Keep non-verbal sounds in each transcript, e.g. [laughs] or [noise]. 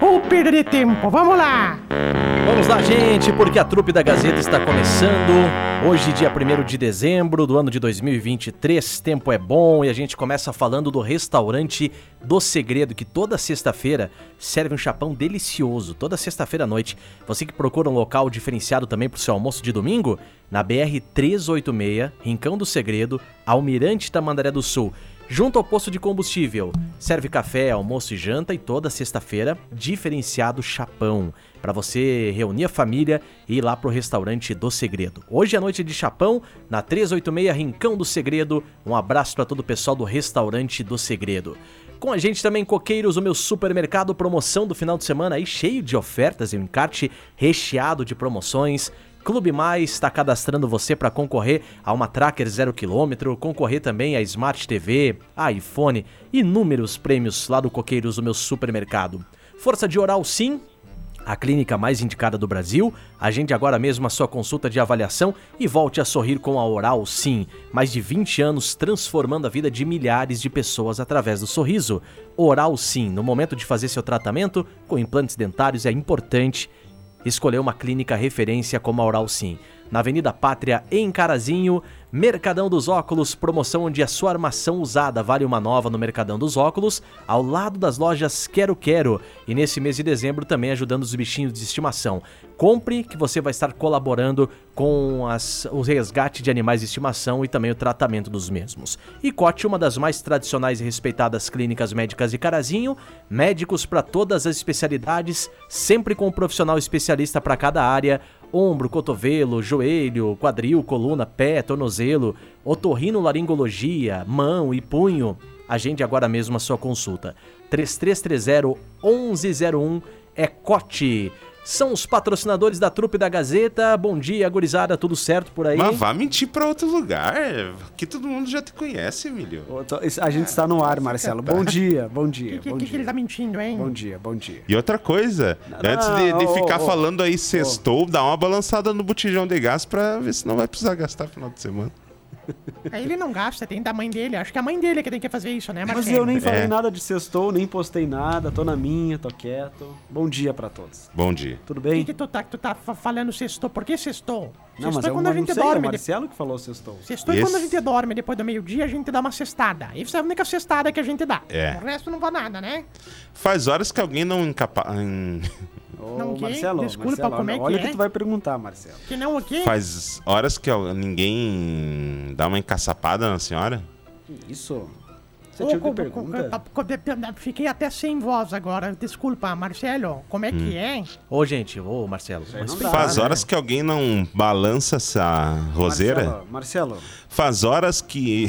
Ou perder tempo, vamos lá! Vamos lá, gente, porque a trupe da Gazeta está começando. Hoje, dia 1 de dezembro do ano de 2023, tempo é bom e a gente começa falando do restaurante do Segredo, que toda sexta-feira serve um chapão delicioso, toda sexta-feira à noite. Você que procura um local diferenciado também para o seu almoço de domingo, na BR 386, Rincão do Segredo, Almirante Tamandaré do Sul junto ao posto de combustível. Serve café, almoço e janta e toda sexta-feira, diferenciado chapão, para você reunir a família e ir lá pro restaurante do Segredo. Hoje é noite de chapão, na 386 Rincão do Segredo. Um abraço para todo o pessoal do restaurante do Segredo. Com a gente também Coqueiros, o meu supermercado promoção do final de semana aí cheio de ofertas e um encarte recheado de promoções. Clube Mais está cadastrando você para concorrer a uma Tracker 0km, concorrer também a Smart TV, a iPhone, inúmeros prêmios lá do Coqueiros, o meu supermercado. Força de Oral Sim, a clínica mais indicada do Brasil. Agende agora mesmo a sua consulta de avaliação e volte a sorrir com a Oral Sim. Mais de 20 anos transformando a vida de milhares de pessoas através do sorriso. Oral Sim, no momento de fazer seu tratamento com implantes dentários é importante escolheu uma clínica referência como a Oral Sim. Na Avenida Pátria, em Carazinho, Mercadão dos Óculos, promoção onde a sua armação usada vale uma nova no Mercadão dos Óculos, ao lado das lojas Quero Quero. E nesse mês de dezembro também ajudando os bichinhos de estimação. Compre que você vai estar colaborando com as, o resgate de animais de estimação e também o tratamento dos mesmos. E Cote, uma das mais tradicionais e respeitadas clínicas médicas de Carazinho, médicos para todas as especialidades, sempre com um profissional especialista para cada área, ombro, cotovelo, joelho, quadril, coluna, pé, tornozelo, otorrinolaringologia, mão e punho. Agende agora mesmo a sua consulta. 3330 1101 é Cote são os patrocinadores da trupe da Gazeta. Bom dia, gurizada, tudo certo por aí? Mas vá mentir pra outro lugar, que todo mundo já te conhece, Emílio. A gente está no ar, Marcelo. [laughs] Bom dia, bom dia. O que, que, que ele tá mentindo, hein? Bom dia, bom dia. E outra coisa, Não, antes de, de oh, ficar oh, falando aí sextou, dá uma balançada no botijão de gás pra ver se não vai precisar gastar final de semana. Aí ele não gasta, tem da mãe dele. Acho que é a mãe dele que tem que fazer isso, né, Mas Marcelo? eu nem falei É. nada de sextou, nem postei nada, tô na minha, tô quieto. Bom dia pra todos. Bom dia. Tudo Por que, bem? que tu tá, tu tá fa- falando sextou? Por que sextou? Não, Sextou mas é eu quando a não gente sei, é o dorme. Marcelo que falou sextou. Sextou é quando a gente dorme depois do meio-dia, a gente dá uma cestada. Isso é a única cestada que a gente dá. É. O resto não vai nada, né? Faz horas que alguém não incapa... [laughs] Ô, Não? Marcelo, Desculpa, Marcelo, como é que olha é? o que tu vai perguntar, Marcelo. Que não o quê? Faz horas que ninguém dá uma encaçapada na senhora? Que Isso? Você tinha que pergunta? Fiquei até sem voz agora. Desculpa, Marcelo. Como é Hum. que é? Ô, gente, ô, Marcelo. dá. Faz né? horas que alguém não balança essa roseira? Marcelo, Marcelo, Faz horas que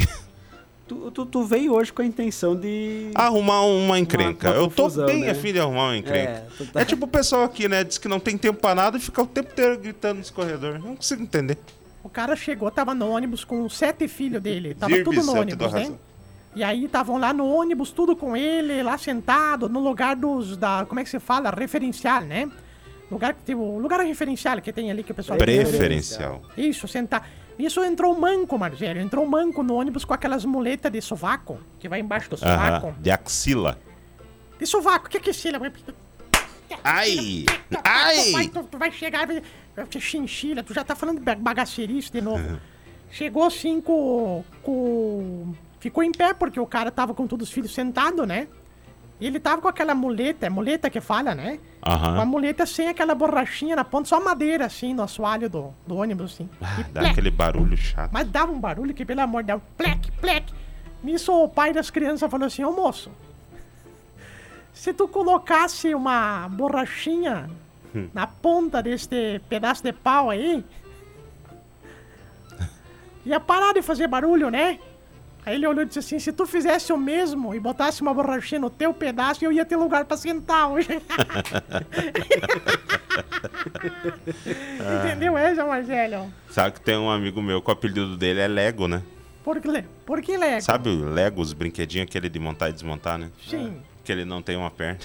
tu, tu, tu veio hoje com a intenção de... arrumar uma encrenca. uma Eu tô confusão, bem né? a fim de arrumar uma encrenca. É, tá- É tipo o pessoal aqui, né? Diz que não tem tempo pra nada e fica o tempo inteiro gritando nos corredores. Não consigo entender. O cara chegou, tava no ônibus com os sete filhos dele. Tava tudo no ônibus, né? razão. E aí estavam lá no ônibus, tudo com ele, lá sentado, no lugar dos. Da, como é que se fala? Referencial, né? Lugar que tem o lugar referencial que tem ali que o pessoal. Preferencial. Isso, sentar. Isso entrou manco, Marcelo. Entrou manco no ônibus com aquelas muletas de sovaco, que vai embaixo do sovaco. Aham. De axila. De sovaco, o que que é isso? Ai! Tu vai, Ai! tu, tu vai chegar e chinchila, tu já tá falando bagaceirice de novo. Chegou assim com, com. Ficou em pé porque o cara tava com todos os filhos sentado, né? E ele tava com aquela muleta, é muleta que fala, né? Com a Aham. muleta sem aquela borrachinha na ponta, só madeira assim no assoalho do, do ônibus, assim. Ah, dá plec. aquele barulho chato. Mas dava um barulho que, pelo amor de Deus, plec, plec. Nisso o pai das crianças falou assim, ô moço, se tu colocasse uma borrachinha na ponta deste pedaço de pau aí, [laughs] ia parar de fazer barulho, né? Aí ele olhou e disse assim, se tu fizesse o mesmo e botasse uma borrachinha no teu pedaço, eu ia ter lugar pra sentar hoje. [laughs] Entendeu essa, Marcelo? Sabe que tem um amigo meu que o apelido dele é Lego, né? Por que, por que Lego? Sabe o Lego, os brinquedinhos aquele de montar e desmontar, né? Sim. Que ele não tem uma perna.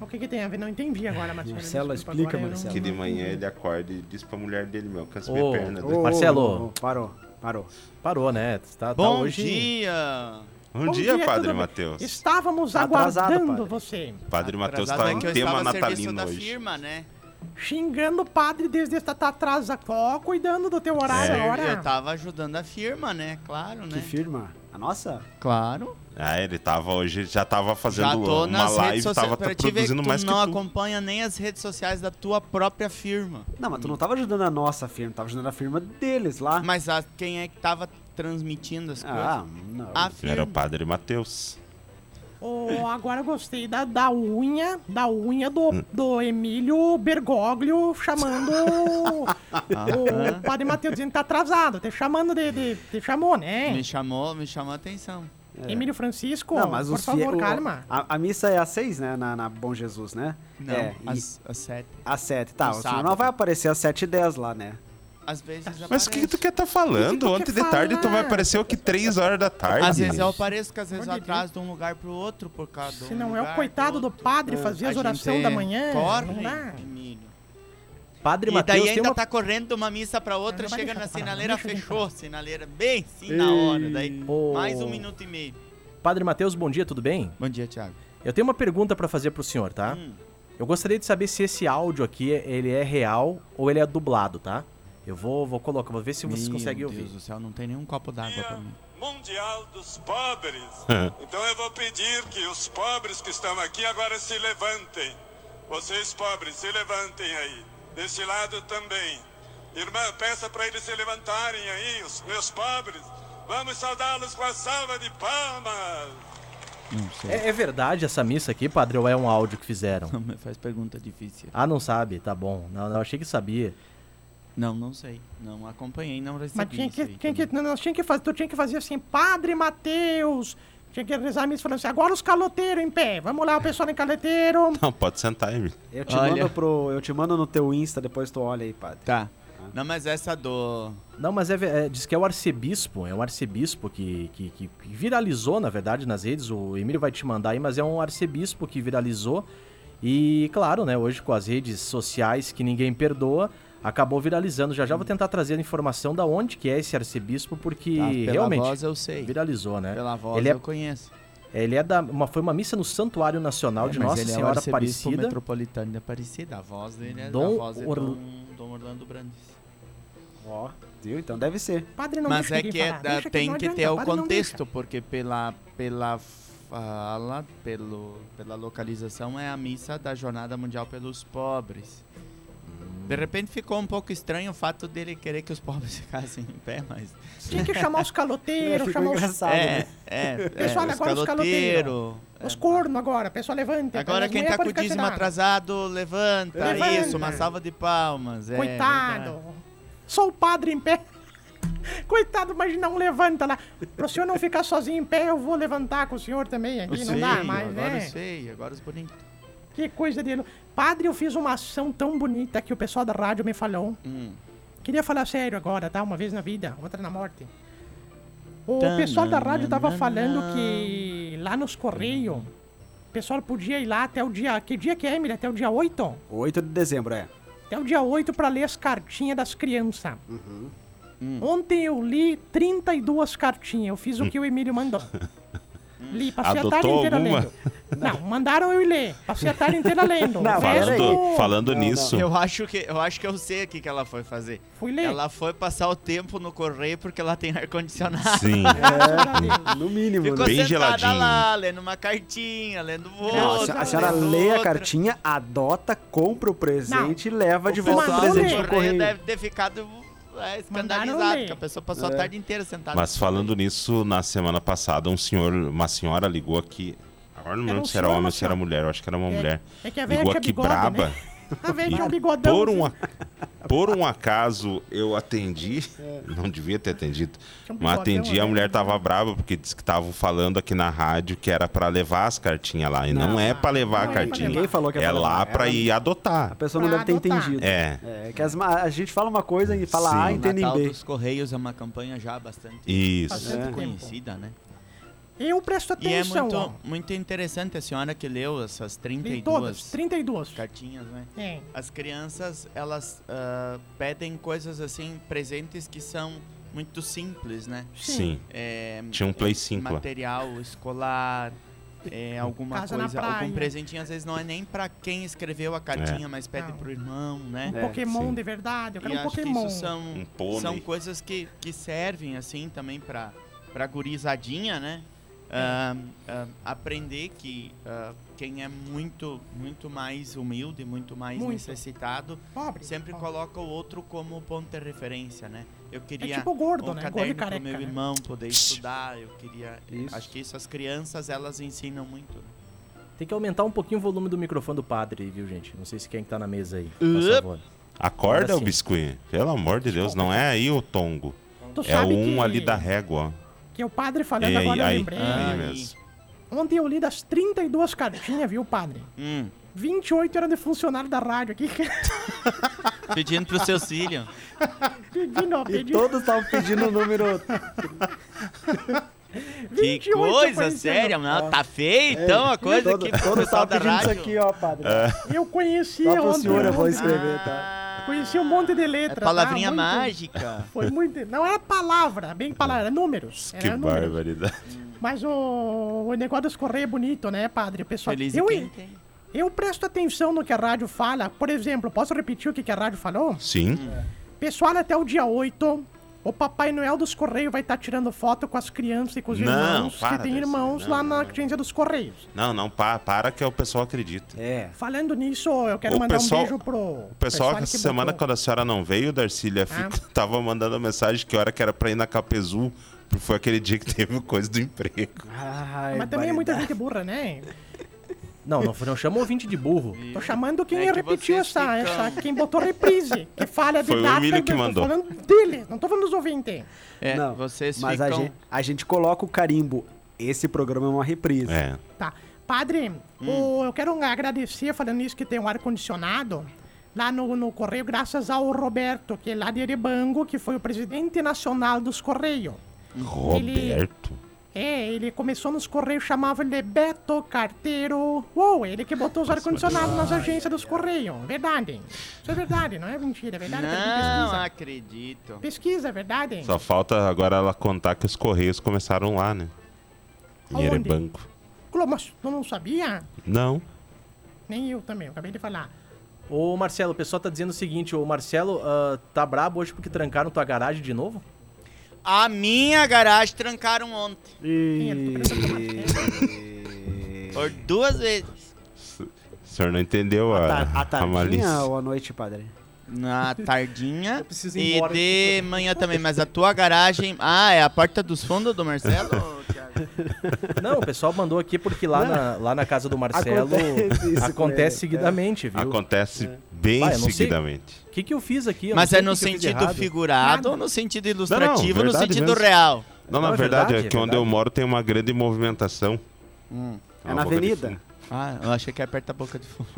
O que que tem a ver? Não entendi agora, Marcelo. Marcelo, Desculpa, explica, agora eu não- Marcelo. Que de manhã ele acorda e diz pra mulher dele, meu, cansa Ô, minha perna. ô, Marcelo. ô, ô, parou, parou. Parou, né? Tá, tá Bom hoje... dia! Bom, Bom dia, Padre? Matheus. Estávamos Tá atrasado, aguardando padre. você. Padre Matheus Atrasado tá é que em tema estava natalino hoje. firma, né? Xingando o padre desde esta tá atrás, ó, cuidando do teu horário É. agora. Eu tava ajudando a firma, né? Claro, Que né? firma? A nossa? Claro. Ah, ele tava hoje, já tava Já fazendo tô uma nas redes live, sociais. tava Pra te ver que produzindo tu mais que não tu. acompanha nem as redes sociais da tua própria firma. Não, mas tu não tava ajudando a nossa firma, tava ajudando a firma deles lá. Mas a- quem é que tava transmitindo as Ah, coisas? não. A Era firma. o Padre Matheus. Ô, agora eu gostei da, da unha, da unha do, Hum. do Emílio Bergoglio chamando [laughs] o, padre Matheus dizendo que tá atrasado. Te chamando de, de, te chamou, né? Me chamou, me chamou a atenção. Emílio Francisco, Não, mas por favor, fie- o- calma. A, a missa é às seis, né? Na, na Bom Jesus, né? Não, É, e às, às sete. às sete. Tá, no o senhor sábado. não vai aparecer às sete e dez lá, né? Às vezes Mas o que, que tu quer tá falando? tu quer Ontem de tarde tu vai falar? aparecer o que? Três horas da tarde. Às vezes eu apareço, que às vezes eu Pode ver. atraso de um lugar pro outro por causa um Se não é lugar o coitado do padre fazer as A orações gente da manhã, Corre, não dá. Padre E daí ainda uma... tá correndo de uma missa pra outra, Não, chega na falar, sinaleira, fechou. Sinaleira bem sim na hora. Daí mais um minuto e meio. Padre Matheus, bom dia, tudo bem? Bom dia, Thiago. Eu tenho uma pergunta pra fazer pro senhor, tá? Hum. Eu gostaria de saber se esse áudio aqui, ele é real ou ele é dublado, tá? Eu vou, vou colocar, vou ver se vocês Meu conseguem Deus ouvir. do céu, não tem nenhum copo d'água pra mim. Mundial dos Pobres. Então eu vou pedir que os pobres que estão aqui agora se levantem. Vocês pobres, se levantem aí. Desse lado também. Irmã, peça para eles se levantarem aí, os meus pobres. Vamos saudá-los com a salva de palmas. É, é verdade essa missa aqui, padre, ou é um áudio que fizeram? Não me faz pergunta difícil. Ah, não sabe? Tá bom. Não, não, achei que sabia. Não, não sei. Não acompanhei, não recebi Mas tinha isso que, aí tinha que, não, nós tinha que fazer, tu tinha que fazer assim, Padre Mateus. Tinha que rezar a missa falando assim, agora os caloteiros em pé. Vamos lá, o pessoal em caloteiro. [laughs] Não, pode sentar, Emílio. Eu te Olha. mando pro. Eu te mando no teu Insta, depois tu olha aí, padre. Tá. Não, mas essa do... Não, mas é, é, diz que é o arcebispo, é um arcebispo que, que, que viralizou, na verdade, nas redes. O Emílio vai te mandar aí, mas é um arcebispo que viralizou. E, claro, né, hoje com as redes sociais que ninguém perdoa, acabou viralizando. Já já vou tentar trazer a informação da onde que é esse arcebispo, porque Tá, pela realmente voz eu sei. viralizou, né? Pela voz Ele é- eu conheço. Ele é da. Uma, foi uma missa no Santuário Nacional É, de Nossa ele é o Senhora Aparecida. metropolitano de Aparecida. A voz dele é Dom a voz Orla- Dom, Dom Orlando Brandes. Ó, viu? Então deve ser. Padre não Mas é que é- da- tem que adianta, ter o contexto, porque pela, pela fala, pelo, pela localização, é a missa da Jornada Mundial pelos Pobres. De repente ficou um pouco estranho o fato dele querer que os pobres [laughs] ficassem em pé, mas. Tinha que chamar os caloteiros, [laughs] chamar os, É, é. é Pessoal, os agora os caloteiros. os cornos agora. Pessoal, levanta. Agora quem tá com o dízimo atrasado, levanta. Levanta. Isso, uma salva de palmas. é, Coitado. verdade. Só o padre em pé. [laughs] Coitado, imagina um levanta lá. Pro senhor não ficar sozinho em pé, eu vou levantar com o senhor também aqui. Não dá mais, agora né? os feios, agora os bonitos. Que coisa dele. Padre, eu fiz uma ação tão bonita que o pessoal da rádio me falou. Hum. Queria falar sério agora, tá? Uma vez na vida, outra na morte. O pessoal da rádio tava falando que lá nos Correios, o pessoal podia ir lá até o dia. Que dia que é, Emília? Até o dia 8? 8 de dezembro, é. Até o dia 8 pra ler as cartinhas das crianças. Ontem eu li 32 cartinhas. Eu fiz o [laughs] que o Emílio mandou. Li, passei a tarde Adotou inteira alguma? lendo. Não, mandaram eu ir ler. Passei a tarde inteira lendo. Não, Falando, falando nisso, Eu acho que eu acho que eu sei o que, que ela foi fazer. Fui ler. Ela foi passar o tempo no correio porque ela tem ar condicionado. sim. A Deus. [laughs] No mínimo, Ficou né? Bem sentada geladinho. lá, lendo uma cartinha, lendo Não, a outra. a senhora lê a outra. cartinha, adota, compra o presente e leva de O volta o presente no correio correio. deve ter ficado é, escandalizado, porque a pessoa passou a É. tarde inteira sentada. Mas falando nisso, na semana passada, um senhor, uma senhora ligou aqui. Agora não lembro um se era homem ou se era mulher, eu acho que era uma É- mulher. é que a velha ligou aqui bigode, braba. né? A velha tinha um bigodão. por, um, a- por um acaso eu atendi, [laughs] não devia ter atendido, um mas atendi, a mulher tava brava porque disse que estavam falando aqui na rádio que era pra levar as cartinhas lá. E não, Não, é pra levar não a é pra cartinha. Ninguém falou que É pra lá pra Ela- ir adotar. A pessoa não Pra deve ter adotar. entendido. É, É, que as a gente fala uma coisa e fala Sim. A O e entende em Natal B. dos Correios é uma campanha já bastante isso. Bastante É. conhecida, né? Eu presto E é atenção, ó. muito, muito interessante a senhora que leu essas Li 32 todas, 32. cartinhas, né? É. As crianças, elas ah, pedem coisas assim, presentes que são muito simples, né? Sim. É, Tinha um Play 5 lá. material escolar, é, alguma Casa na coisa, praia. algum presentinho, às vezes não é nem pra quem escreveu a cartinha, mas pede Não. pro irmão, né? Um É, Pokémon sim. de verdade. Eu quero E um acho que Pokémon. isso são, Um são coisas que, que servem, assim, também pra, pra gurizadinha, né? Ah, aprender que ah, quem é muito, muito mais humilde, muito mais Muito. necessitado, Pobre. sempre pobre. coloca o outro como ponto de referência, né? Eu É queria tipo gordo, um né? Caderno careca. meu né? irmão poder estudar, eu queria... Isso. Acho que isso as crianças, elas ensinam muito. né? Tem que aumentar um pouquinho o volume do microfone do padre, viu, gente? Não sei se quem que tá na mesa aí. Por Up. favor. Acorda, o biscuit. Pelo amor de Deus, não é aí o tongo. Tu É sabe um que, ali da régua. Que o padre falando Ei, agora eu aí, lembrei. Aí mesmo. Ontem eu li das 32 cartinhas, viu, padre? Hum, 28 eram de funcionário da rádio aqui. [laughs] pedindo pro seu filho. Pedindo, ó, E pedindo. todos estavam pedindo o número. [laughs] Que 28 coisa séria, não, tá feio então a coisa Todo- que o Todos pessoal estavam da pedindo isso rádio... aqui, ó, padre. Eu conheci Só pro ontem. senhor eu vou escrever, tá? Conheci um monte de É letras. palavrinha tá? Mágica. [laughs] Foi muito. Não era palavra, bem palavra, era números. Que Era números. barbaridade. Mas o, o negócio dos correios é bonito, né, padre? O pessoal. Feliz eu, eu presto atenção no que a rádio fala. Por exemplo, posso repetir o que que a rádio falou? Sim. Pessoal, até o dia 8, o Papai Noel dos Correios vai estar tirando foto com as crianças e com os Não, irmãos para, que tem irmãos não, lá na agência dos Correios. Não, não, pa- para que o pessoal acredita. É. Falando nisso, eu quero O mandar pessoal- um beijo pro. O pessoal, que essa semana, quando a senhora não veio, Darcília, Ah. fica- [laughs] tava mandando mensagem que hora que era pra ir na Capezu, porque foi aquele dia que teve [laughs] coisa do emprego. Ai, Mas também é muita gente burra, né? Não, não, não chama o ouvinte de burro. Tô chamando quem É que repetiu essa, ficam- essa. Quem botou reprise. Que falha de Foi o data. Emílio que eu tô mandou. falando dele, não tô falando dos ouvintes. É, Não, vocês Mas a ficam... gente, a gente coloca o carimbo. Esse programa é uma reprise. É. Tá. Padre, Hum. o- eu quero agradecer, falando isso, que tem um ar-condicionado lá no, no Correio, graças ao Roberto, que é lá de Erebango, que foi o presidente nacional dos Correios. Roberto. É, ele começou nos Correios, chamava ele de Beto Carteiro. Uou, ele que botou os ar-condicionados nas agências dos Correios. Verdade. Isso é verdade, não é mentira, é verdade. Não pesquisa. acredito. Pesquisa, é verdade. Só falta agora ela contar que os Correios começaram lá, né? Em? Erebanco. Clô, Mas tu não sabia? Não. Nem eu também, eu acabei de falar. Ô Marcelo, o pessoal tá dizendo o seguinte, ô Marcelo, ah, tá brabo hoje porque trancaram tua garagem de novo? A minha garagem trancaram ontem. E... Por duas vezes. O senhor não entendeu a, A, a a malícia. ou à noite, padre? Na tardinha preciso ir e embora de manhã também. Mas a tua garagem... Ah, é a porta dos fundos do Marcelo, Thiago? Não, o pessoal mandou aqui porque lá, na, lá na casa do Marcelo Acontece com acontece seguidamente, viu? Acontece bem Vai, não seguidamente. O que, que eu fiz aqui? Eu Mas não é no sentido figurado Nada. ou no sentido ilustrativo, no verdade sentido mesmo. real? Não, Não, na é verdade, é que é onde eu moro tem uma grande movimentação. É Uma na avenida? Ah, eu achei que é perto da boca de fumo.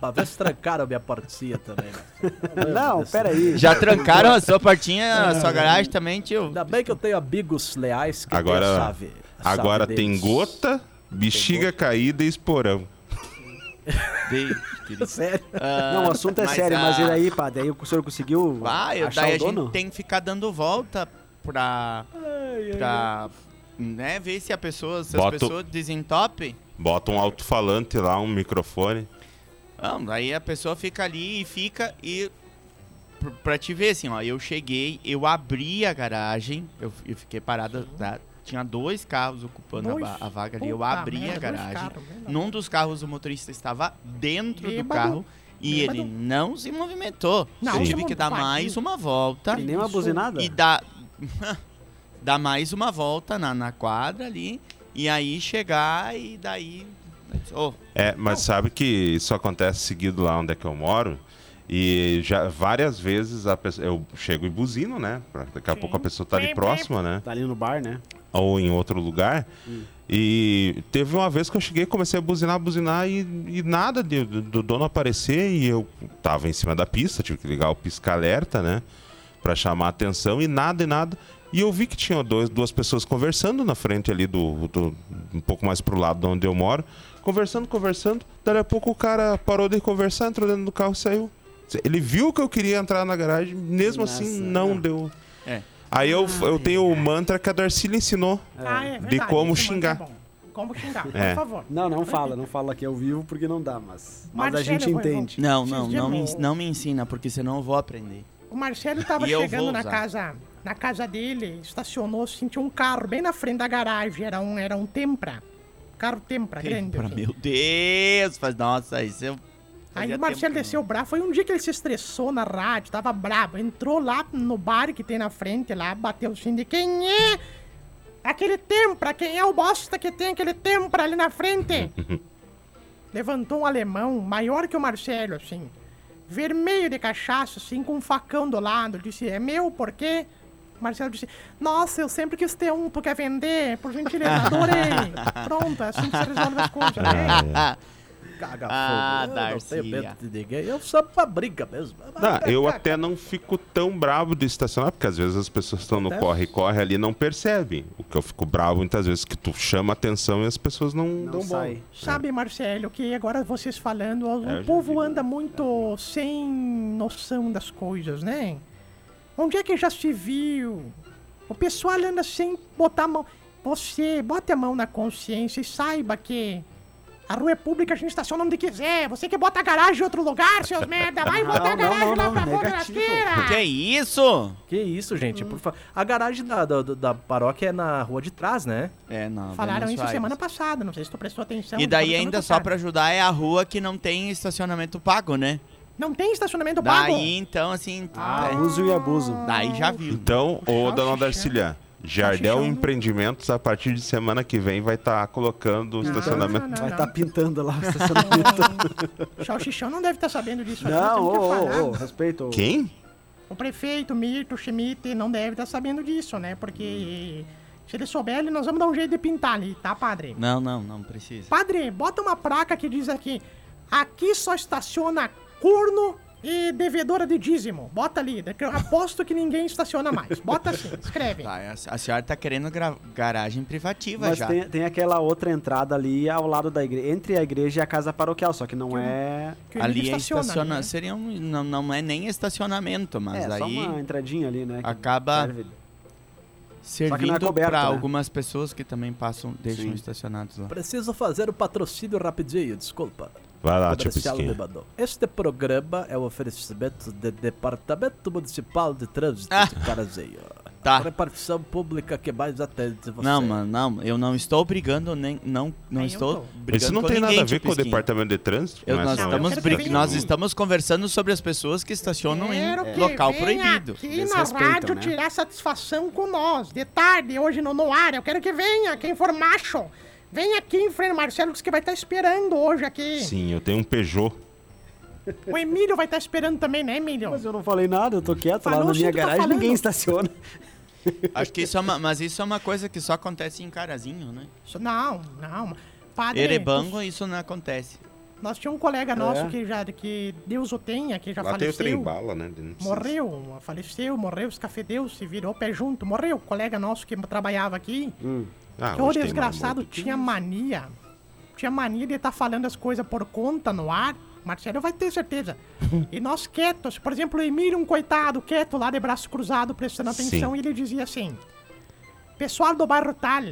Pra ver se trancaram a minha portinha também. né? Não, peraí. Já trancaram a sua portinha, a sua garagem também, tio? Ainda bem que eu tenho amigos leais que Agora- têm a chave. a chave Agora tem deles. gota, bexiga caída e esporão. Deus, [laughs] Sério? Ah, Não, o assunto é mas sério, a- mas e aí, padre? Aí o senhor conseguiu Ah, daí o a dono? gente tem que ficar dando volta pra, pra né, ver se a pessoa, se Bota as pessoas desentopem. Bota um alto-falante lá, um microfone. Não, daí a pessoa fica ali e fica e pr- pra te ver assim, ó, eu cheguei, eu abri a garagem, eu, eu fiquei parado, tá? Tinha dois carros ocupando a, Dois? va- a vaga ali, eu Puta abri merda, a dois garagem. carros, meu Num dos carros o motorista estava dentro do Bêbado. carro e Bêbado. ele não se movimentou. Não, eu tive que dar mais uma volta E nem uma Isso. buzinada? e dar [laughs] dar mais uma volta na, na quadra ali e aí chegar e daí "Ô, É, mas sabe que isso acontece seguido lá onde é que eu moro? E já várias vezes a pessoa, eu chego e buzino, né? Pra- Daqui a pouco a pessoa tá ali próxima, né? Tá ali no bar, né? Ou em outro lugar. E teve uma vez que eu cheguei, comecei a buzinar, buzinar e, e nada de- do, do dono aparecer. E eu tava em cima da pista, tive que ligar o pisca-alerta, né? Pra chamar a atenção e nada e nada. E eu vi que tinha dois, duas pessoas conversando na frente ali do, do- um pouco mais pro lado de onde eu moro. Conversando, conversando. Daí a pouco o cara parou de conversar, entrou dentro do carro e saiu. Ele viu que eu queria entrar na garagem, mesmo Nossa, assim não não. deu. É. Aí eu, eu tenho o mantra que a Darcy ensinou. Ah, é de verdade, como esse mantra xingar. é bom. Como xingar, É. por favor. Não, não fala, não fala aqui ao vivo porque não dá, mas, mas a Marcelo, gente vou- entende. Não, não, não me, ens- não me ensina, porque senão eu vou aprender. O Marcelo tava E eu chegando vou na usar. casa, na casa dele, estacionou, sentiu um carro bem na frente da garagem, era um, era um Tempra. Carro Tempra, grande. Pra assim. meu Deus, faz, nossa, isso eu. Aí o Marcelo tempo desceu bravo. Foi um dia que ele se estressou na rádio, tava bravo. Entrou lá no bar que tem na frente, lá, bateu assim de quem é aquele tempra? Quem é o bosta que tem aquele tempra ali na frente? [laughs] Levantou um alemão, maior que o Marcelo, assim. Vermelho de cachaça, assim, com um facão do lado. Disse, é meu, por quê? O Marcelo disse, nossa, eu sempre quis ter um, tu quer vender? Por gentileza, adorei. [laughs] Pronto, é assim que se resolve as coisas, né? Caga Ah, fogo. Eu não tenho medo de ninguém. Eu sou pra briga mesmo. Não, eu até não fico tão bravo de estacionar, porque às vezes as pessoas estão no corre-corre ali e não percebem. O que eu fico bravo muitas vezes é que tu chama atenção e as pessoas não, Não dão sai. bola. Sabe, Marcelo, que agora vocês falando, o É, povo anda muito sem noção das coisas, né? Onde é que já se viu? O pessoal anda sem botar a mão. Você, bota a mão na consciência e saiba que a rua é pública, a gente estaciona onde quiser. Você que bota a garagem em outro lugar, seus [laughs] merda, vai botar a não, não, garagem lá não, pra boca da esteira. Que isso? Que isso, gente, por favor. A garagem da, da, da paróquia é na rua de trás, né? É, não. Falaram Vênus isso semana passada, não sei se tu prestou atenção. E daí ainda só pra ajudar é a rua que não tem estacionamento pago, né? Não tem estacionamento pago? Daí então assim, Ah, é, uso e abuso. daí já viu. Então, ô dona Salsichão. Jardel. Empreendimentos, a partir de semana que vem, vai estar colocando o estacionamento. Não, Vai não, estar pintando lá o estacionamento. [laughs] O Salsichão não deve estar sabendo disso. não, ô, ô, ô, respeito. Quem? O prefeito Mirto Schmidt não deve estar sabendo disso, né? Porque se ele souber, nós vamos dar um jeito de pintar ali, tá, padre? Não, não, não precisa. Padre, bota uma placa que diz aqui: aqui só estaciona corno e devedora de dízimo. Bota ali, que eu aposto que ninguém estaciona mais. Bota assim, escreve. Tá, a, senhora tá querendo garagem privativa Mas já. tem, tem aquela outra entrada ali ao lado da igreja, entre a igreja e a casa paroquial, só que não é. Que o inimigo Ali é estaciona, né? seria um, não, não é nem estacionamento, mas é, só aí uma entradinha ali, né? que acaba serve- servindo coberto, pra né? algumas pessoas que também passam, deixam Sim. estacionados lá. Preciso fazer o patrocínio rapidinho, desculpa. Vai lá, tio Comercial Pisquinha. Este programa é o oferecimento do Departamento Municipal de Trânsito Ah. de Carazeio. Tá. A repartição pública que mais atende você. Não, mano, não, eu não estou brigando nem não não Nem estou brigando Isso não com tem nada ninguém, a ver com o Pisquinha. departamento de trânsito? Eu- não nós, estamos brig- nós um- estamos conversando sobre as pessoas que estacionam Quero em que local venha proibido. aqui na rádio né? tirar satisfação com nós. De tarde, hoje no, no ar. Eu quero que venha, quem for macho. Vem aqui em frente, Marcelo, que vai estar esperando hoje aqui. Sim, eu tenho um Peugeot. O Emílio vai estar esperando também, né, Emílio? Mas eu não falei nada, eu tô quieto lá Falou na sim, minha tá garagem, falando. ninguém estaciona. Acho que isso é uma, mas isso é uma coisa que só acontece em Carazinho, né? Isso- Não, não. Padre, Erebango isso não acontece. Nós tínhamos um colega nosso É. que já, que Deus o tenha, que já Lá tem o trem faleceu. bala, né? Morreu, faleceu, morreu, escafedeu, se virou pé junto, morreu. Colega nosso que trabalhava aqui, Ah, que o desgraçado tinha mania. Tinha mania de estar falando as coisas por conta no ar. Marcelo vai ter certeza. [laughs] e nós quietos, por exemplo, o Emílio, um coitado, quieto lá de braço cruzado, prestando atenção, Sim. e ele dizia assim: Pessoal do bairro tal,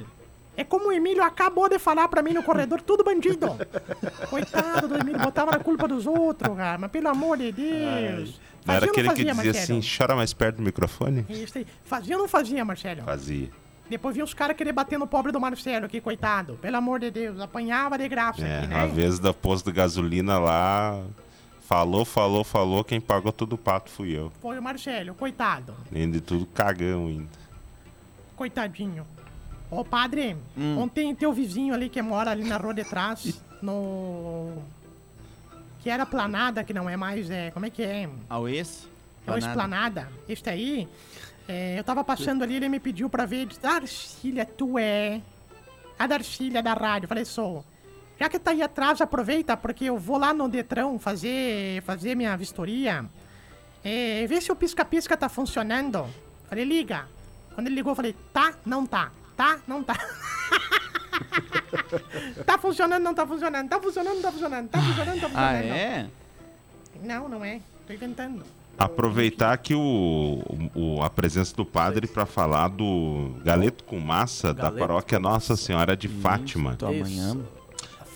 é como o Emílio acabou de falar pra mim no corredor, tudo bandido. [laughs] Coitado do Emílio, botava na culpa dos outros, cara, mas pelo amor de Deus. Não era Fazia aquele que fazia, dizia Marcelo? assim, chora mais perto do microfone? Isso aí. Fazia ou não fazia, Marcelo? Fazia. Depois vinha os caras querer bater no pobre do Marcelo aqui, coitado. Pelo amor de Deus, apanhava de graça É, aqui, a né? vez da posto de gasolina lá, falou, falou, falou, quem pagou tudo o pato fui eu. Foi o Marcelo, coitado. Além de tudo, cagão ainda. Coitadinho. Ô, padre, Hum. ontem teu vizinho ali que mora ali na rua de trás [laughs] no. Que era planada, que não é mais. É, como é que é? Ao? É o Esplanada. Este aí. É, eu tava passando ali, ele me pediu pra ver. Darcília, tu é. A Darcília da rádio. Falei, sou. Já que tá aí atrás, aproveita, porque eu vou lá no Detrão fazer, fazer minha vistoria. É, vê se o pisca-pisca tá funcionando. Falei, liga. Quando ele ligou, eu falei, tá, não tá. Tá, não tá. [laughs] tá funcionando, não tá funcionando. Tá funcionando, não tá funcionando. Tá funcionando, tá funcionando. Ah, é? Não, não é. Tô inventando. Aproveitar aqui o, o- a presença do padre para falar do galeto com massa da Galeto paróquia Nossa Senhora de Fátima. Tô amanhã.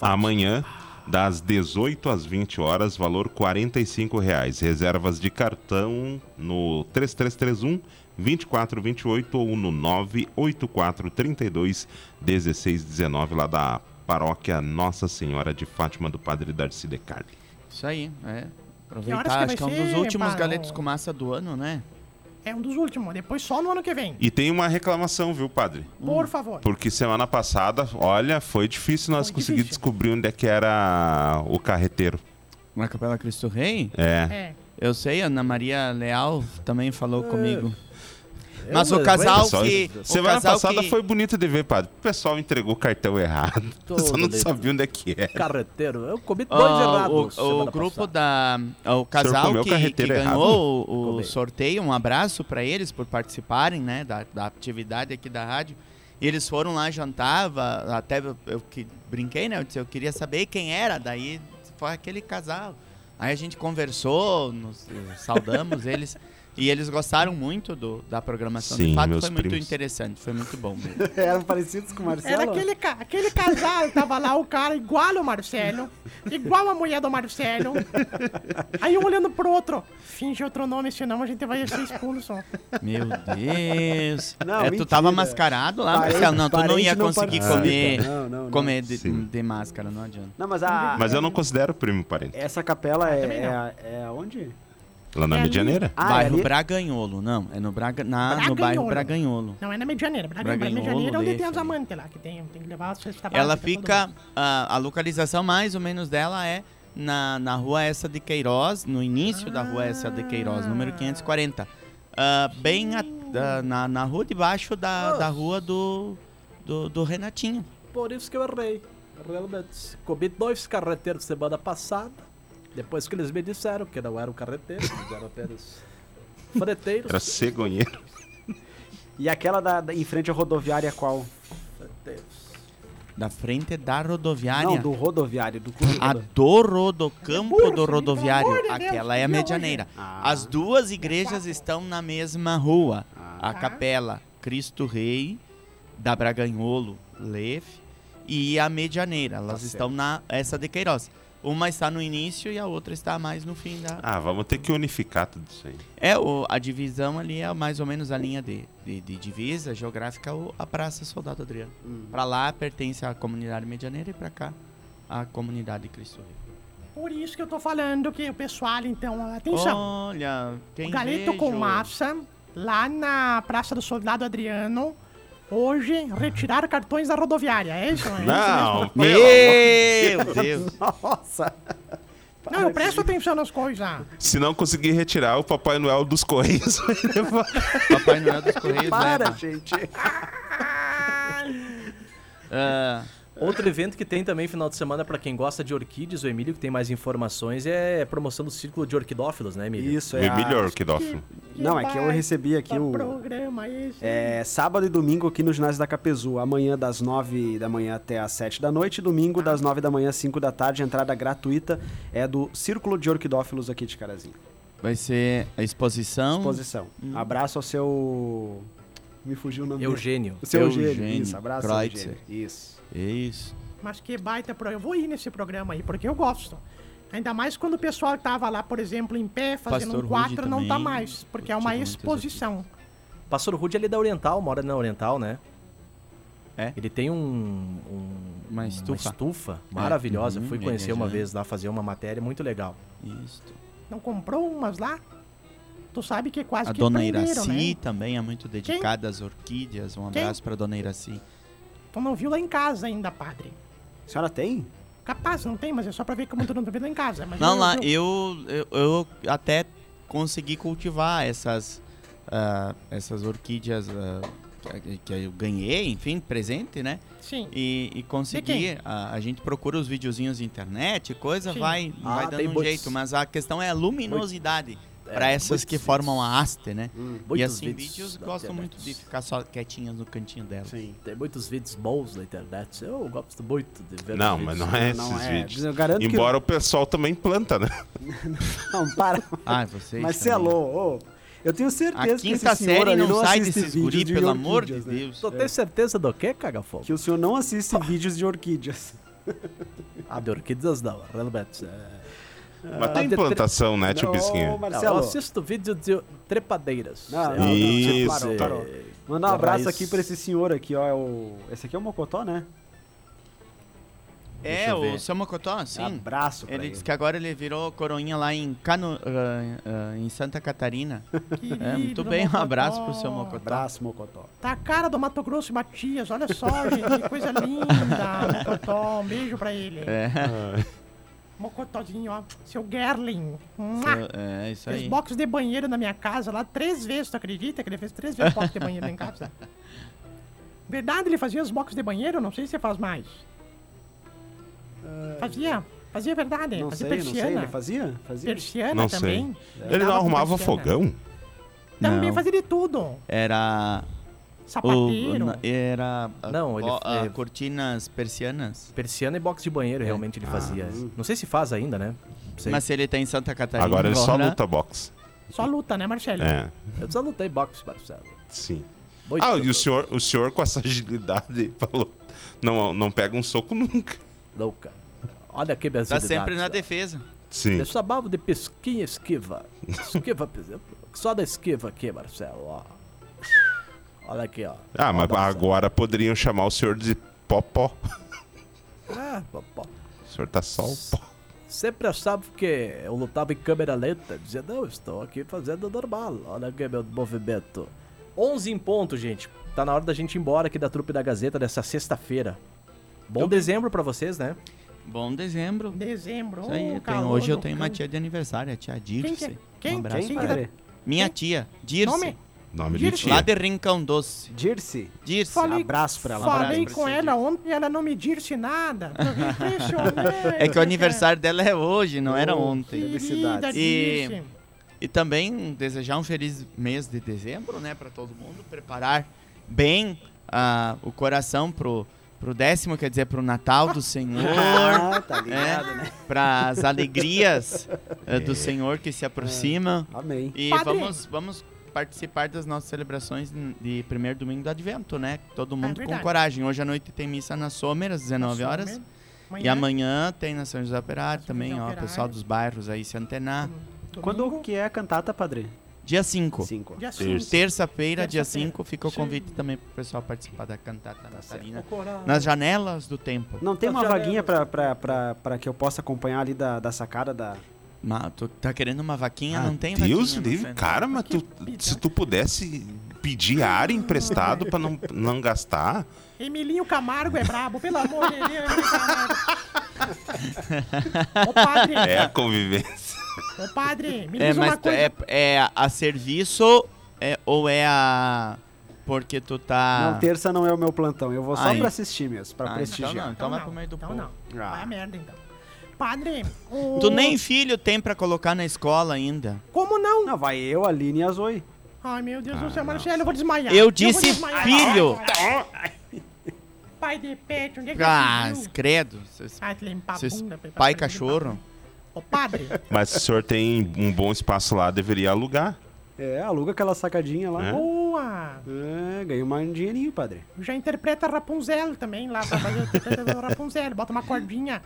Amanhã, das 18 às 20 horas, valor 45 reais. Reservas de cartão no 3331 2428 ou no 98432 1619 lá da paróquia Nossa Senhora de Fátima do Padre Darcy de Carli. Isso aí, é. Horas que Aproveitar, acho que é um dos ser, últimos Paulo? galetos com massa do ano, né? É um dos últimos. Depois só no ano que vem. E tem uma reclamação, viu, padre? Por favor. Porque semana passada, olha, foi difícil nós Foi conseguir difícil. descobrir onde é que era o carreteiro. Na Capela Cristo Rei? É. É. Eu sei, Ana Maria Leal também falou comigo. Mas o casal Pessoal, que. o semana casal passada que- foi bonito de ver, padre. O pessoal entregou o cartão errado. [laughs] Todo Só não lindo. sabia onde é que era. Carreteiro. Eu comi dois Ah, errados. o, o grupo passada. da. O casal comeu que, que ganhou o, o Comi. sorteio, um abraço pra eles por participarem né, da, da atividade aqui da rádio. E eles foram lá jantar, até eu, eu que brinquei, né? Eu disse, eu queria saber quem era, daí foi aquele casal. Aí a gente conversou, nos eh, saudamos eles. [laughs] E eles gostaram muito do, da programação. Sim, De fato, meus foi muito primos. interessante, foi muito bom mesmo. [laughs] Eram parecidos com o Marcelo? Era aquele, ca- aquele casal, tava lá o cara igual ao Marcelo, igual a mulher do Marcelo. Aí um olhando pro outro, finge outro nome, senão a gente vai ser expulso. Meu Deus. Não, é, tu tava mascarado lá, Parente- Marcelo? Não, tu não ia não conseguir participa. comer, Não, não, não. comer de, de máscara, não adianta. Não, mas a... Mas eu não considero primo parente. Essa capela também é, não. é, é onde? Lá na É. Medianeira. Ah, é bairro ali? Braganholo, não. É no, Braga, na, no Braganholo. bairro Braganholo. Não é na Medianeira, Braga, Braganholo, Medianeira é onde tem as ali. amantes lá, que tem, tem que levar a cesta Ela fica. A, a localização mais ou menos dela é na, na rua essa de Queiroz, no início da rua essa de Queiroz, número 540. Ah, bem a- da- na, na rua de baixo da, da rua do, do, do Renatinho. Por isso que eu errei. Realmente. Comi dois carreteiros semana passada. Depois que eles me disseram que não eram carreteiros, eles eram apenas [laughs] freteiros. Era cegonheiro. E aquela da, da- em frente à rodoviária qual? Freteiros. Da frente da rodoviária. Não, do rodoviário, do clube. A do rodocampo Burro, do pelo rodoviário. Aquela é a medianeira. Ah. As duas igrejas estão na mesma rua. A Ah. capela Cristo Rei, da Braganholo, Lef, e a medianeira. Elas Tá estão na essa de Queiroz. Uma está no início e a outra está mais no fim da. Ah, vamos ter que unificar tudo isso aí. É, o, a divisão ali é mais ou menos a linha de, de, de divisa geográfica, o- a Praça Soldado Adriano. Hum. Pra lá pertence a comunidade medianeira e pra cá a comunidade Cristo Rei. Por isso que eu tô falando que o pessoal, então, atenção. Olha, tem Galeto com massa, lá na Praça do Soldado Adriano. Hoje, retirar cartões da rodoviária, é isso? É isso Não, mesmo? Meu Deus! [laughs] Nossa! Não, eu presto atenção nas coisas. Se não conseguir retirar, o Papai Noel dos Correios vai [laughs] levar. Papai Noel dos Correios Para, leva. gente! [laughs] Ah, Outro evento que tem também final de semana pra quem gosta de orquídeas, o Emílio que tem mais informações, é a promoção do Círculo de Orquidófilos, né, Emílio? Isso, O é. a- Emílio Orquidófilo. Não, é que eu recebi aqui o. programa esse. É, sábado e domingo aqui no ginásio da Capezu. Amanhã das 9 da manhã até as 7 da noite. Domingo das 9 da manhã às 5 da tarde. Entrada gratuita. É do Círculo de Orquidófilos aqui de Carazinho. vai ser a exposição. Exposição. Abraço ao seu. Me fugiu o nome dele. Eugênio. O seu Eugênio. Eugênio Isso, abraço Kreutzer. Eugênio. Isso. Isso. Mas que baita programa. Eu vou ir nesse programa aí, porque eu gosto. Ainda mais quando o pessoal tava lá, por exemplo, em pé, fazendo Pastor um quadro, Rude não tá mais. Porque é uma exposição. Pastor Rude ali da Oriental, mora na Oriental, né? É? Ele tem um, um- Uma estufa. estufa maravilhosa. Uhum, Fui ele conhecer é uma já- vez lá, fazer uma matéria muito legal. Isso. Não comprou umas lá? Tu sabe que quase A que dona Iraci né? também é muito dedicada às orquídeas. Um Quem? abraço pra dona Iraci. Tu não viu lá em casa ainda, padre. A senhora tem? Capaz, não tem, mas é só pra ver como tu não tá vendo em casa. Mas Não, eu- lá, eu- eu, eu, até consegui cultivar essas, ah, essas orquídeas ah, que- eu ganhei, enfim, presente, né? Sim. E, e consegui. quem? A, a gente procura os videozinhos de internet, coisa, Sim. vai, Ah, vai dando um muitos- jeito. Mas a questão é a luminosidade. É, Para essas que formam a haste, né? e Muitos assim, vídeos da gostam muito de ficar só quietinhas no cantinho dela. Sim. Tem muitos vídeos bons na internet. Eu gosto muito de ver Não, mas vídeos. não é Não esses é. vídeos. Eu garanto que- Embora o pessoal também planta, né? [laughs] Não, para. Ah, vocês. Marcelo, ô, eu tenho A certeza que esse quinta senhor série não, não sai assiste desses vídeos guri, de pelo amor de né? Deus. Tu tem certeza do que, Cagafogo? Que o senhor não assiste [laughs] vídeos de orquídeas. Ah, de orquídeas não, realmente. É... Mas tem de- plantação, né, tio Bisquinha? Não, eu Marcelo, assisto vídeo de trepadeiras. Não, não, um não, Isso. parou, parou. Manda um abraço aqui pra esse senhor aqui, ó. É o... Esse aqui é o Mocotó, né? É, o seu Mocotó, sim. Abraço pra Ele ele. disse que agora ele virou coroinha lá em Cano, ah, ah, em Santa Catarina. [laughs] Querido É, muito bem, um Mocotó. abraço pro seu Mocotó. Abraço, Mocotó. Tá a cara do Mato Grosso e Matias, olha só, gente, que coisa linda. [laughs] Mocotó, um beijo pra ele. É, Mocotózinho, ó, seu Gerling. Seu- é isso Fez aí. box de banheiro na minha casa lá três vezes, tu acredita que ele fez três vezes box de banheiro lá em casa? [laughs] Verdade, ele fazia os box de banheiro, não sei se você faz mais. Fazia, fazia verdade, Não fazia sei, não persiana. sei. Ele fazia? Fazia? Persiana Não sei. também. Ele não arrumava persiana. fogão? Também Não. fazia de tudo. Era. O, Sapateiro. na- era. ah, Não, ele- ó, ah, é- cortinas persianas. Persiana e box de banheiro, realmente ele fazia. Não sei se faz ainda, né? Mas se ele tá em Santa Catarina. Agora ele só luta boxe. Só luta, né, Marcelo? É, Eu só lutei boxe, Marcelo. sim. Ah, e o senhor, o senhor com essa agilidade [laughs] falou: não, não pega um soco nunca. louca. Olha aqui minhas Tá sempre na defesa. Sim. Eu chamava de pesquinha esquiva. Esquiva, por exemplo. Só da esquiva aqui, Marcelo, ó. Olha aqui, ó. Ah, mas agora poderiam chamar o senhor de popó. Ah, popó. O senhor tá só o pó. Sempre achava que eu lutava em câmera lenta. Dizia, não, estou aqui fazendo normal. Olha aqui meu movimento. 11 em ponto, gente. Tá na hora da gente ir embora aqui da trupe da Gazeta dessa sexta-feira. Bom dezembro pra vocês, né? Bom dezembro. Dezembro. Isso aí, eu tenho- hoje eu tenho uma tia de aniversário, a tia Quem Dirce. que é? Quem? Um abraço Quem que tá- Minha tia, Dirce. Nome? Nome de Dirce. tia. Lá de Rincão Doce. Dirce. Dirce. Falei- Abraço pra ela. Abraço Falei pra com ela ontem e ela não me disse nada. [laughs] É que o aniversário dela é hoje, não era Oh, ontem. Querida Felicidades. E-. E também desejar um feliz mês de dezembro, né, para todo mundo, preparar bem ah, o coração pro pro décimo, quer dizer, pro Natal do Senhor, [laughs] Ah, tá ligado, né? para as alegrias eh, do Senhor que se aproximam. Amém. E Padre. vamos vamos participar das nossas celebrações de primeiro domingo do Advento, né? Todo mundo com verdade. coragem. Hoje à noite tem missa na Sommer às 19 horas. E amanhã tem na São José Operário também, José ó, Operário. pessoal dos bairros aí se antenar. Quando que é a cantata, padre? Dia 5. Cinco. Dia Terça. cinco. Terça-feira, dia Terça-feira. 5, fica o Sim. convite também pro pessoal participar da cantata natalina. Nas Nas janelas do tempo. Não tem Nas uma janelas. vaguinha pra que eu possa acompanhar ali da, da sacada da... Ma, tu tá querendo uma vaquinha? Ah, não tem Deus vaquinha livre, centro. cara, mas tu, se tu pudesse pedir ar emprestado pra não, não gastar, Emilinho Camargo é brabo, pelo amor de Deus. Emilinho [laughs] Camargo. Ô padre, é a convivência. ô padre, me É, mas uma tu- coisa. é, é a serviço é, ou é a... Porque tu tá... Não, terça não é o meu plantão. Eu vou só Aí. pra assistir mesmo, pra Ah, prestigiar. então não. Então vai pro meio do então povo. não. Ah. Vai a merda, então. Padre, o... Tu nem filho tem pra colocar na escola ainda. Como não? Não, vai eu, Aline e a Zoe. Ai, meu Deus do Ah, céu, não. Marcelo, eu vou desmaiar. Eu disse desmaiar. filho. Pai de pet, onde é que Ah, você viu? credo. Vocês- Ah, limpar a bunda. pra- pai cachorro. Ô padre, Mas se o senhor tem um bom espaço lá, deveria alugar. É, aluga aquela sacadinha lá. É? boa. É, ganhei um dinheirinho, padre. Já interpreta Rapunzel também lá pra fazer o [laughs] Rapunzel. Bota uma cordinha.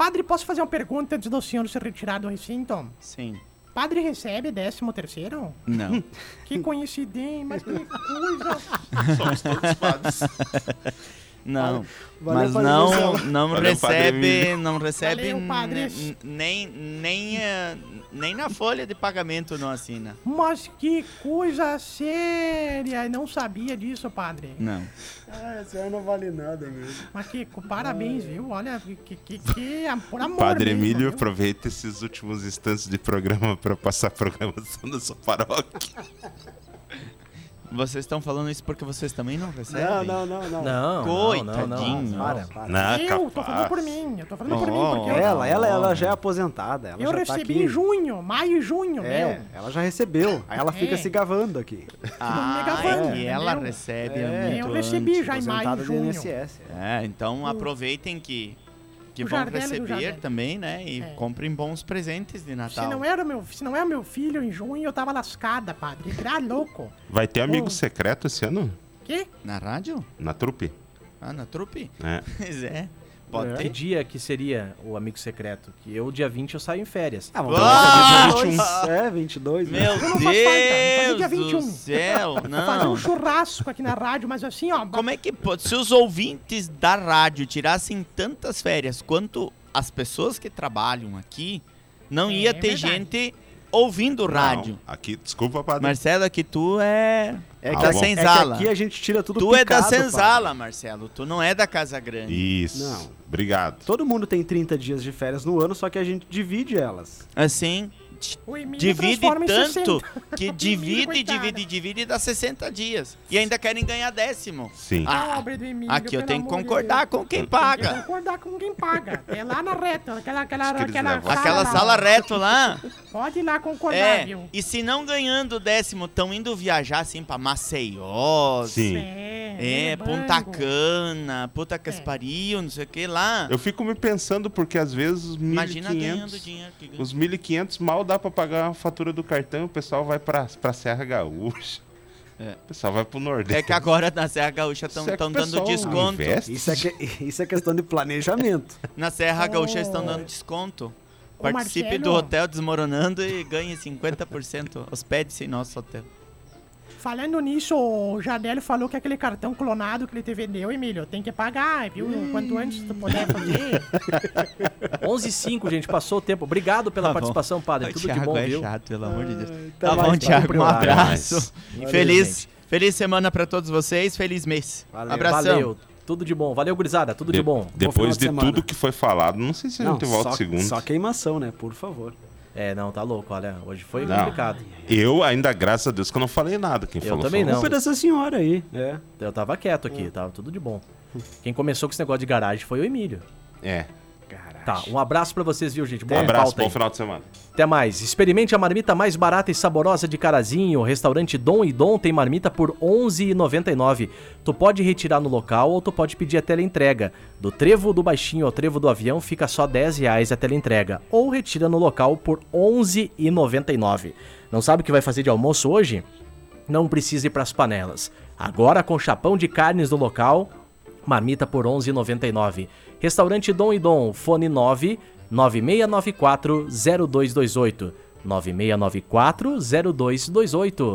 Padre, posso fazer uma pergunta antes do senhor se retirar do recinto? Sim. Padre recebe décimo terceiro? Não. [laughs] Que coincidência, mas que coisa. [laughs] Somos todos padres. Não, Valeu, mas Padre não, não Valeu, Padre recebe, não recebe Valeu, padre. n- nem nem eh, nem na folha de pagamento não assina. Mas que coisa séria! Não sabia disso, padre. Não. Ah, esse aí não vale nada mesmo. Mas que parabéns, viu? Olha, que, que, que, que por amor Padre mesmo, Emílio, viu? aproveita esses últimos instantes de programa para passar a [laughs] programação da sua paróquia. Vocês estão falando isso porque vocês também não recebem? Não, não, não, não. Não, Coitadinho. não, não, não. Para, para. Não, Eu tô falando por mim, eu tô falando por mim, porque eu, Ela, ela, ela já é aposentada. Ela eu já tá recebi aqui. em junho, maio e junho É, mesmo. ela já recebeu. Aí ela fica É. se gavando aqui. Ah, megavando, é que ela recebe É, muito eu recebi antes. já em maio e junho. INSS. É, então aproveitem que que O vão receber também, né? E É. comprem bons presentes de Se Natal. não, era meu, se não é meu filho em junho, eu tava lascada, padre. Era louco. Vai ter amigo secreto esse ano? Que? Na rádio? Na trupe? Ah, na trupe? É. [laughs] Pois é. Pode Que ter. dia que seria o amigo secreto? Que eu, dia 20, eu saio em férias. Ah, vamos Ah! fazer dia 22. É, 22. né? Meu eu vou fazer dia Deus do 21. céu, Fazer não. um churrasco aqui na rádio, mas assim, ó. Como é que pode? Se os ouvintes da rádio tirassem tantas férias quanto as pessoas que trabalham aqui, não É, ia é ter verdade. gente ouvindo rádio. Não, aqui, desculpa, padre. Marcelo, aqui tu é, É Ah, da. É que senzala. aqui a gente tira tudo Tu é da picado, senzala, Marcelo. Tu não é da Casa Grande. Isso. Não. Obrigado. Todo mundo tem 30 dias de férias no ano, só que a gente divide elas. Assim, divide tanto 60. [laughs] que divide, divide, divide e dá 60 dias. E ainda querem ganhar décimo. Sim. Ah, Pobre do Emílio, aqui eu tenho que concordar Deus. com quem Tem que paga. concordar com quem paga. É lá na reta, aquela, aquela, aquela levam- Aquela sala reto lá. Pode ir lá concordar, É, viu? e se não ganhando o décimo, estão indo viajar assim pra Maceió. Sim. É, É, Bango. Punta Cana, Puta que É. não sei o que lá. Eu fico me pensando porque às vezes os Imagina ganhando 1.500 dinheiro. Que ganha. os 1.500 mal dá pra pagar a fatura do cartão, o pessoal vai pra, pra Serra Gaúcha. É. O pessoal vai pro Nordeste. É que agora na Serra Gaúcha estão o dando desconto. investe? Isso é, que- isso é questão de planejamento. [laughs] Na Serra Gaúcha estão dando desconto. Ô, Participe Marcelo. do hotel desmoronando e ganhe 50%. Hospede-se em nosso hotel. Falando nisso, o Jadélio falou que aquele cartão clonado que ele te vendeu, Emílio, tem que pagar, viu? Quanto antes tu puder fazer. 11 h 05 gente, passou o tempo. Obrigado pela Tá participação, padre. O Tudo de Thiago bom, é viu? chato, pelo amor de Deus. Tá Tá bom, Thiago. Um abraço. Valeu, Feliz, gente. feliz semana pra todos vocês. Feliz mês. Valeu. Abração. Valeu. Tudo de bom. Valeu, gurizada. Tudo de, De- bom. Depois de de tudo que foi falado, não sei se a Não, gente volta só, segundo. só queimação, né? Por favor. É, não, tá louco. Olha, hoje foi Não. complicado. Eu ainda, graças a Deus, que eu não falei nada. Quem Eu falou, também falou. Não. Culpa dessa senhora aí. É. Eu tava quieto aqui, tava tudo de bom. Quem começou com esse negócio de garagem foi o Emílio. É. Tá, um abraço pra vocês, viu, gente? Um Boa abraço, pauta aí. bom final de semana. Até mais. Experimente a marmita mais barata e saborosa de Carazinho. O restaurante Dom e Dom tem marmita por R$ 11,99. Tu pode retirar no local ou tu pode pedir a teleentrega. Do trevo do baixinho ao trevo do avião fica só 10 reais a teleentrega. Ou retira no local por R$ 11,99. Não sabe o que vai fazer de almoço hoje? Não precisa ir pras panelas. Agora com chapão de carnes do local, marmita por R$ 11,99. Restaurante Dom e Dom, fone 9 9694 0228. 9694 0228.